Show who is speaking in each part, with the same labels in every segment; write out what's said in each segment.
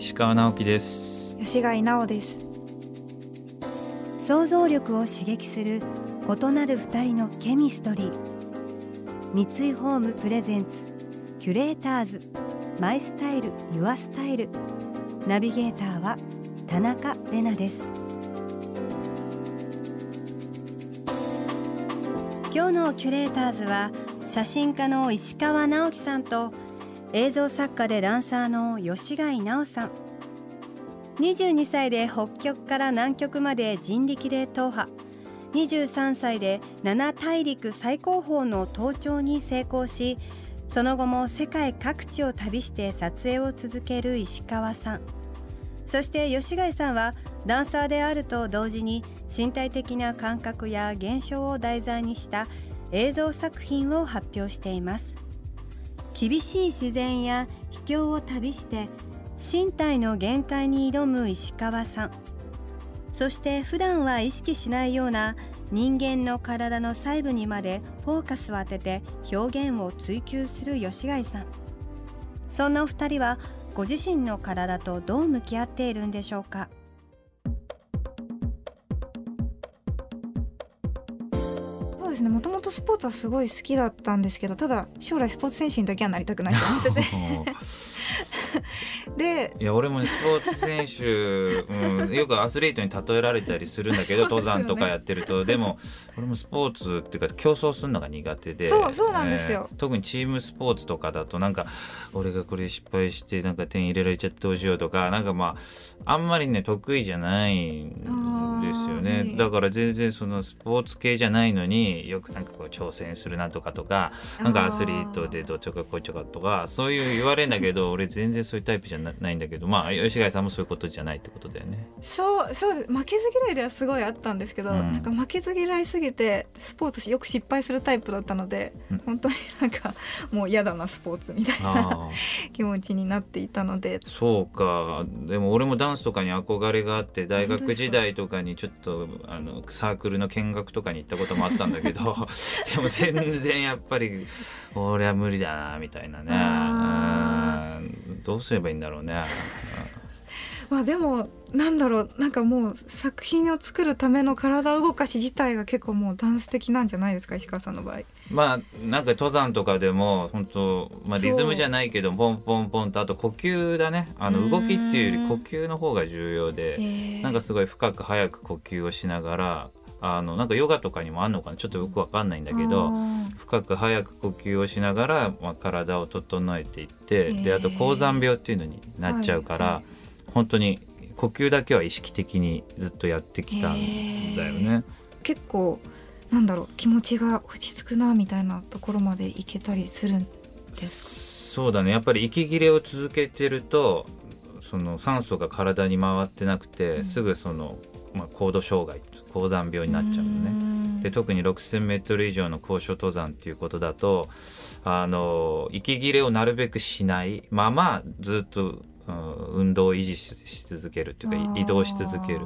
Speaker 1: 石川直樹です。
Speaker 2: 吉貝直です。
Speaker 3: 想像力を刺激する異なる二人のケミストリー。三井ホームプレゼンツキュレーターズ。マイスタイルユアスタイル。ナビゲーターは田中れなです。今日のキュレーターズは写真家の石川直樹さんと映像作家でダンサーの吉貝直さん。22歳で北極から南極まで人力で踏破。23歳で7大陸最高峰の登頂に成功しその後も世界各地を旅して撮影を続ける石川さん。そして吉貝さんはダンサーであると同時に身体的な感覚や現象を題材にした映像作品を発表しています。厳しい自然や秘境を旅して身体の限界に挑む石川さん。そして普段は意識しないような人間の体の細部にまでフォーカスを当てて表現を追求する吉貝さん。そんなお二人はご自身の体とどう向き合っているんでしょうか？
Speaker 2: そうですね。もともとスポーツはすごい好きだったんですけどただ将来スポーツ選手にだけはなりたくないと思ってて。で
Speaker 1: いや俺もねスポーツ選手、うん、よくアスリートに例えられたりするんだけど、登山とかやってると。でも俺もスポーツっていうか競争するのが苦手で
Speaker 2: そうそうなんですよ。
Speaker 1: えー特にチームスポーツとかだとなんか俺がこれ失敗してなんか点入れられちゃってどうしようとかなんかまああんまりね得意じゃないんですよ
Speaker 2: あ
Speaker 1: ね
Speaker 2: ー
Speaker 1: だから全然そのスポーツ系じゃないのによくなんかこう挑戦するなとかとかなんかアスリートでどっちかこっちかとかそういう言われるんだけど俺全然そういうタイプじゃなないんだけどまあ吉貝さんもそういうことじゃないってことだよね。
Speaker 2: そうそう負けず嫌いではすごいあったんですけど、
Speaker 1: うん。
Speaker 2: なんか負けず嫌いすぎてスポーツよく失敗するタイプだったので、
Speaker 1: うん。
Speaker 2: 本当になんかもう嫌だなスポーツみたいな 気持ちになっていたので。
Speaker 1: そうか。でも俺もダンスとかに憧れがあって大学時代とかにちょっとあのサークルの見学とかに行ったこともあったんだけど でも全然やっぱり俺は無理だなみたいな
Speaker 2: あ
Speaker 1: ね。うんどうすればいいんだろうね。
Speaker 2: まあでもなんだろうなんかもう作品を作るための体動かし自体が結構もうダンス的なんじゃないですか石川さんの場合。
Speaker 1: まあなんか登山とかでも本当まあリズムじゃないけどポンポンポンとあと呼吸だね。あの動きっていうより呼吸の方が重要でなんかすごい深く早く呼吸をしながらあのなんかヨガとかにもあんのかな。ちょっとよくわかんないんだけど深く早く呼吸をしながら、まあ、体を整えていってであと高山病っていうのになっちゃうから、
Speaker 2: はいは
Speaker 1: 本当に呼吸だけは意識的にずっとやってきたんだよね。
Speaker 2: 結構なんだろう気持ちが落ち着くなみたいなところまでいけたりするんです
Speaker 1: そうだね。やっぱり息切れを続けてるとその酸素が体に回ってなくて、
Speaker 2: うん。
Speaker 1: すぐその、まあ、高度障害高山病になっちゃうのね。
Speaker 2: ね
Speaker 1: で特に 6,000m 以上の高所登山っていうことだとあの息切れをなるべくしない。ままずっと、うん運動を維持しし続けるっていうかい移動し続ける。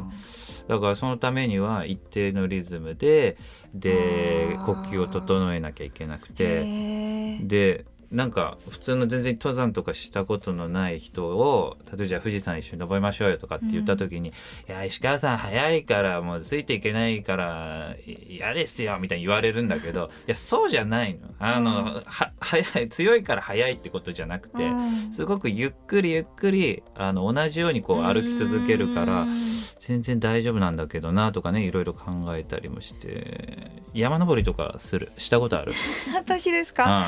Speaker 1: だからそのためには一定のリズムでで呼吸を整えなきゃいけなくて。でなんか普通の全然登山とかしたことのない人を例えばじゃあ富士山一緒に登りましょうよとかって言った時に「いや石川さん早いからもうついていけないからい嫌ですよ」みたいに言われるんだけどいやそうじゃないの。あの、
Speaker 2: うん。
Speaker 1: は早い強いから早いってことじゃなくて
Speaker 2: うん。
Speaker 1: すごくゆっくりゆっくりあの同じようにこう歩き続けるから
Speaker 2: うん
Speaker 1: 全然大丈夫なんだけどなとかねいろいろ考えたりもして山登りとかするしたことある？
Speaker 2: 私ですか？
Speaker 1: あ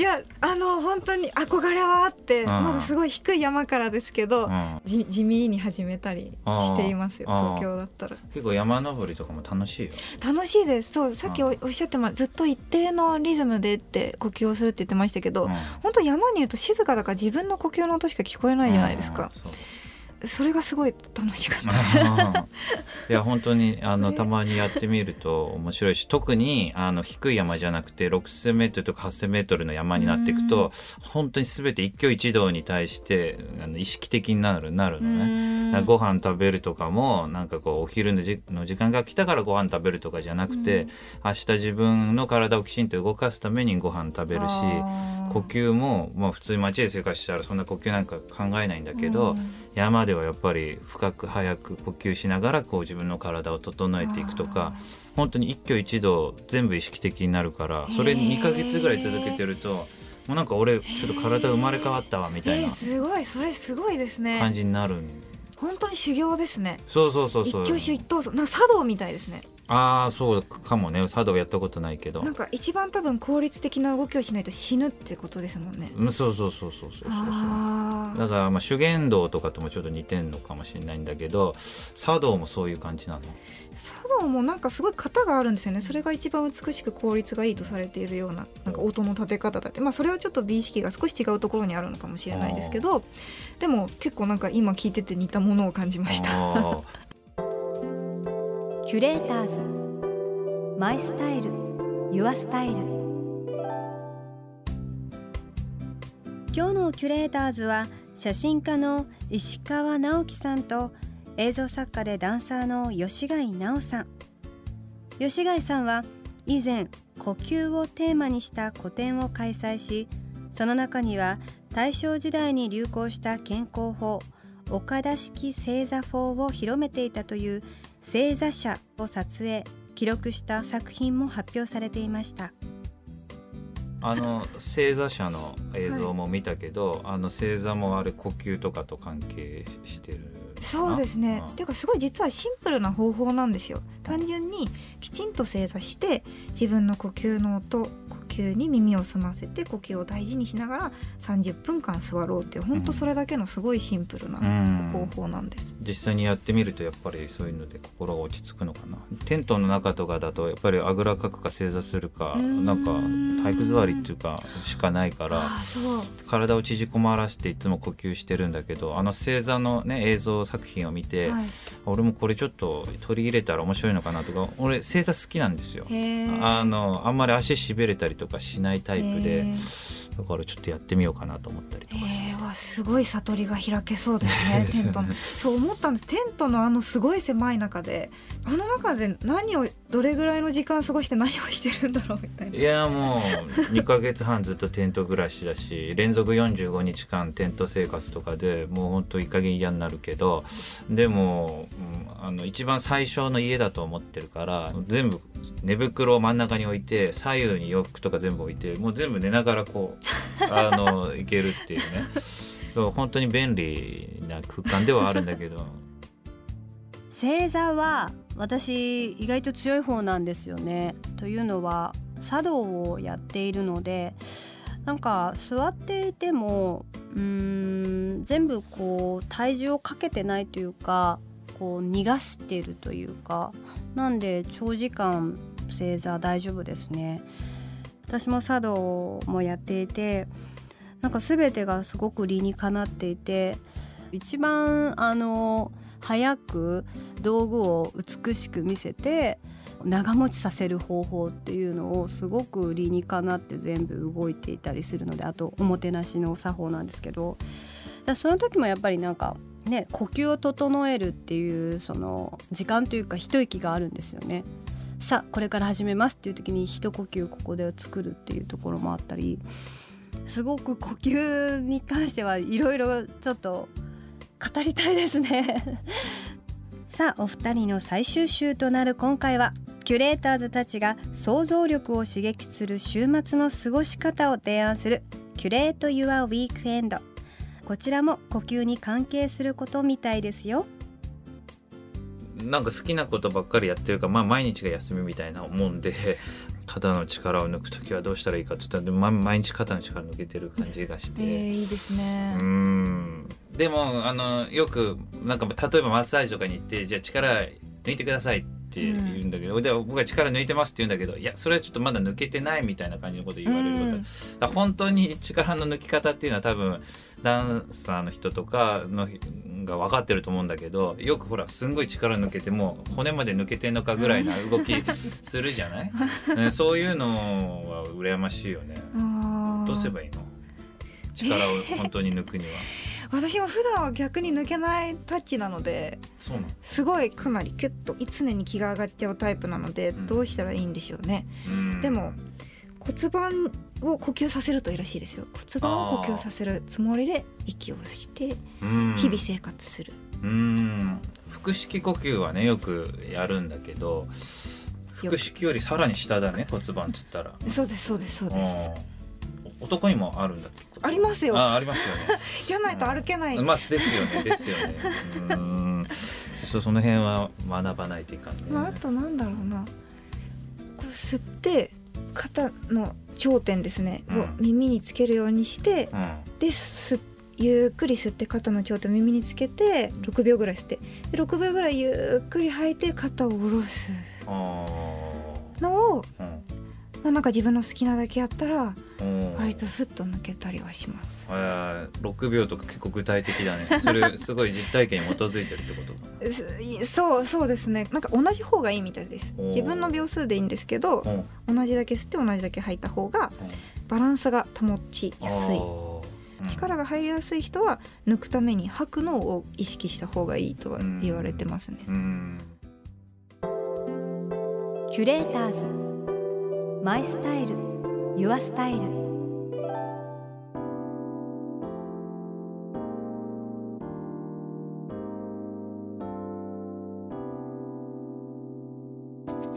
Speaker 2: いやあの本当に憧れはあって
Speaker 1: ん。
Speaker 2: まずすごい低い山からですけど
Speaker 1: あ、うん。
Speaker 2: じ地味に始めたりしていますよ東京だったら。
Speaker 1: 結構山登りとかも楽しいよ。
Speaker 2: 楽しいです。そうさっき
Speaker 1: あ
Speaker 2: おおっしゃってまずっと一定のリズムでって呼吸をするって言ってましたけど、
Speaker 1: うん。
Speaker 2: 本当山にいると静かだから自分の呼吸の音しか聞こえないじゃないですか。
Speaker 1: うん。そう
Speaker 2: それがすごい楽しかった。
Speaker 1: いや本当に あのたまにやってみると面白いし特にあの低い山じゃなくて 6,000m とか 8,000m の山になっていくと本当に全て一挙一動に対してあの意識的になるなるのね。ご飯食べるとかもなんかこうお昼のじの時間が来たからご飯食べるとかじゃなくて、明日自分の体をきちんと動かすためにご飯食べるし呼吸も、まあ、普通に街で生活したらそんな呼吸なんか考えないんだけど、山ではやっぱり深く早く呼吸しながらこう自分の体を整えていくとか本当に一挙一動全部意識的になるからそれ2か月ぐらい続けてると。もうなんか俺ちょっと体生まれ変わったわみたいな
Speaker 2: すごいそれすごいですね。
Speaker 1: 感じになる
Speaker 2: 本当に修行ですね。
Speaker 1: そうそうそうそう。
Speaker 2: 一挙手一投足な茶道みたいですね
Speaker 1: ああそうかもね。茶道やったことないけど。
Speaker 2: なんか一番多分効率的な動きをしないと死ぬってことですもんね、
Speaker 1: うん、そうそうそうそうそうそうだからまあ修験道とかともちょっと似てんのかもしれないんだけど茶道もそういう感じなの？
Speaker 2: 茶道もなんかすごい型があるんですよね。それが一番美しく効率がいいとされているようななんか音の立て方だって。まあそれはちょっと美意識が少し違うところにあるのかもしれないですけどでも結構なんか今聞いてて似たものを感じました
Speaker 3: キュレーターズ。マイスタイル。ユアスタイル。今日のキュレーターズは写真家の石川直樹さんと映像作家でダンサーの吉貝直さん。吉貝さんは以前呼吸をテーマにした個展を開催しその中には大正時代に流行した健康法岡田式正座法を広めていたという星座社を撮影記録した作品も発表されていました。
Speaker 1: あの星座社の映像も見たけど、はい、あの星座もあれ呼吸とかと関係してる
Speaker 2: そうですね、っていうかすごい実はシンプルな方法なんですよ。単純にきちんと正座して自分の呼吸の音吸に耳を澄ませて呼吸を大事にしながら30分間座ろうっていう本当それだけのすごいシンプルな方法なんです、
Speaker 1: うん、実際にやってみるとやっぱりそういうので心が落ち着くのかな。テントの中とかだとやっぱりあぐらかくか正座するかなんか体育座りっていうかしかないから体を縮こまらせていつも呼吸してるんだけどあの正座のね映像作品を見て、はい、俺もこれちょっと取り入れたら面白いのかなとか俺正座好きなんですよ。あのあんまり足しびれたりとかしないタイプでだからちょっとやってみようかなと思ったりとか。
Speaker 2: えー、すごい悟りが開けそうですね テントの。そう思ったんです。テントのあのすごい狭い中であの中で何をどれぐらいの時間過ごして何をしてるんだろうみたいな。い
Speaker 1: やもう2か月半ずっとテント暮らしだし連続45日間テント生活とかでもうほんといい加減嫌になるけどでも、うん、あの一番最初の家だと思ってるから全部寝袋を真ん中に置いて左右に洋服とか全部置いてもう全部寝ながらこう あの行けるっていうねそう本当に便利な空間ではあるんだけど
Speaker 3: 星座は私意外と強い方なんですよね。というのは茶道をやっているのでなんか座っていてもうーん全部こう体重をかけてないというかこう逃がしてるというかなんで長時間正座大丈夫ですね。私も茶道もやっていてなんか全てがすごく理にかなっていて一番あの早く道具を美しく見せて長持ちさせる方法っていうのをすごく理にかなって全部動いていたりするのであとおもてなしの作法なんですけどその時もやっぱりなんかね呼吸を整えるっていうその時間というか一息があるんですよね。さあこれから始めますっていう時に一呼吸ここで作るっていうところもあったりすごく呼吸に関してはいろいろちょっと語りたいですね さあお二人の最終週となる今回はキュレーターズたちが想像力を刺激する週末の過ごし方を提案するキュレート・ユア・ウィークエンドこちらも呼吸に関係することみたいですよ。
Speaker 1: なんか好きなことばっかりやってるから、まあ、毎日が休みみたいなもんで 肩の力を抜く時はどうしたらいいかって言ったら、ま、毎日肩の力抜けてる感じがして、え
Speaker 2: ー、いいですね。
Speaker 1: うん。でもあのよくなんか例えばマッサージとかに行ってじゃあ力抜いてくださいってって言うんだけど、うん、で僕は力抜いてますって言うんだけどいやそれはちょっとまだ抜けてないみたいな感じのこと言われること、うん、本当に力の抜き方っていうのは多分ダンサーの人とかのが分かってると思うんだけどよくほらすんごい力抜けても骨まで抜けてんのかぐらいな動きするじゃない、ね、そういうのは羨ましいよね。どうすればいいの？力を本当に抜くには。
Speaker 2: 私も普段は逆に抜けないタッチなのですごいかなりキュッと常に気が上がっちゃうタイプなので、うん、どうしたらいいんでしょうね。うん、でも骨盤を呼吸させるといいらしいですよ。骨盤を呼吸させるつもりで息をして日々生活する。
Speaker 1: うん。腹式呼吸はねよくやるんだけど腹式よりさらに下だね骨盤っつったら。
Speaker 2: そうですそうですそうです
Speaker 1: 男にもあるんだっけ
Speaker 2: ありますよ。
Speaker 1: あありますよね。
Speaker 2: じゃないと歩けない、
Speaker 1: まあですよねですよね。うん。その辺は学ばないといかんね、
Speaker 2: まあ、あとなんだろうな。こう吸って肩の頂点ですね、うん、を耳につけるようにして、うん、でゆっくり吸って肩の頂点を耳につけて6秒ぐらい吸って。で6秒ぐらいゆっくり吐いて肩を下ろす。のを、うん、まあ、なんか自分の好きなだけやったら割とふっと抜けたりはします。
Speaker 1: え6秒とか結構具体的だね。それ すごい実体験に基づいてるってこ
Speaker 2: とそうそうですね。なんか同じ方がいいみたいです。自分の秒数でいいんですけど、同じだけ吸って同じだけ吐いた方がバランスが保ちやすい。力が入りやすい人は抜くために吐くのを意識した方がいいとは言われてますね。
Speaker 3: キュレーターズマイスタイルユアスタイル。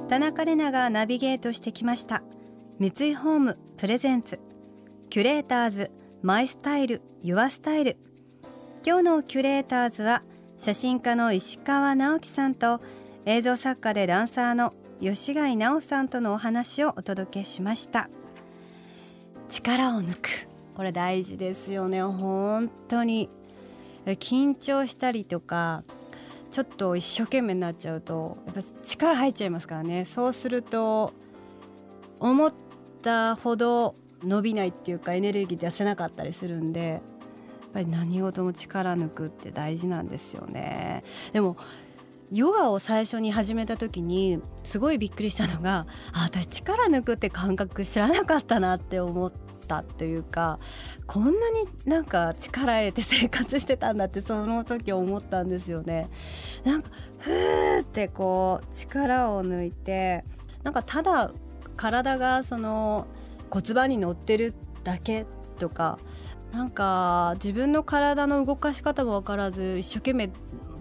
Speaker 3: 田中れながナビゲートしてきました。三井ホームプレゼンツ。キュレーターズマイスタイルユアスタイル。今日のキュレーターズは写真家の石川直樹さんと映像作家でダンサーの吉貝直さんとのお話をお届けしました。力を抜く。これ大事ですよね。本当に。緊張したりとかちょっと一生懸命になっちゃうとやっぱ力入っちゃいますからね。そうすると思ったほど伸びないっていうかエネルギー出せなかったりするんでやっぱり何事も力抜くって大事なんですよね。でもヨガを最初に始めた時にすごいびっくりしたのがあ私力抜くって感覚知らなかったなって思ったというかこんなになんか力入れて生活してたんだってその時思ったんですよね。なんかふーってこう力を抜いてなんかただ体がその骨盤に乗ってるだけとかなんか自分の体の動かし方も分からず一生懸命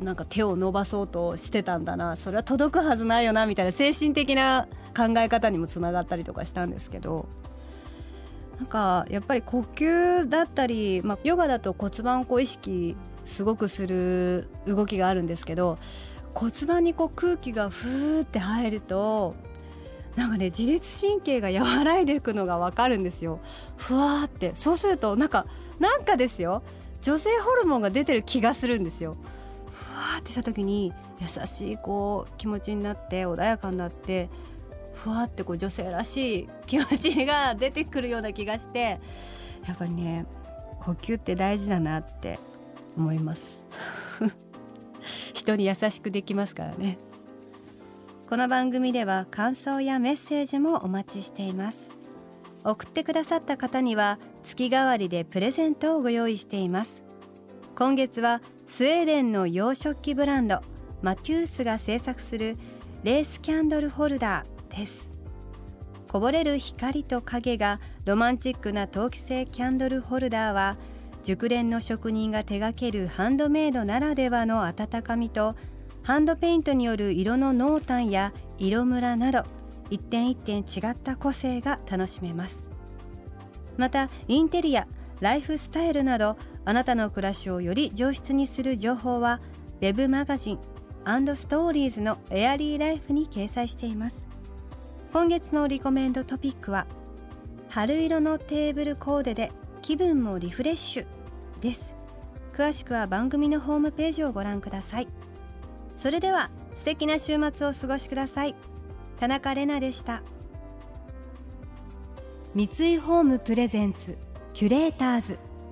Speaker 3: なんか手を伸ばそうとしてたんだなそれは届くはずないよなみたいな精神的な考え方にもつながったりとかしたんですけどなんかやっぱり呼吸だったり、まあ、ヨガだと骨盤を意識すごくする動きがあるんですけど骨盤にこう空気がふーって入るとなんかね自律神経が和らいでいくのが分かるんですよ。ふわって。そうするとなんかなんかですよ。女性ホルモンが出てる気がするんですよ。ーってした時に優しいこう気持ちになって穏やかになってふわってこう女性らしい気持ちが出てくるような気がしてやっぱりね呼吸って大事だなって思います。人に優しくできますからね。この番組では感想やメッセージもお待ちしています。送ってくださった方には月替わりでプレゼントをご用意しています。今月はスウェーデンの洋食器ブランドマテュースが製作するレースキャンドルホルダーです。こぼれる光と影がロマンチックな陶器製キャンドルホルダーは熟練の職人が手掛けるハンドメイドならではの温かみとハンドペイントによる色の濃淡や色ムラなど一点一点違った個性が楽しめます。またインテリアライフスタイルなどあなたの暮らしをより上質にする情報は Web マガジンストーリーズのエアリーライフに掲載しています。今月のリコメンドトピックは春色のテーブルコーデで気分もリフレッシュです。詳しくは番組のホームページをご覧ください。それでは素敵な週末をお過ごしください。田中れなでした。三井ホームプレゼンツキュレーターズ。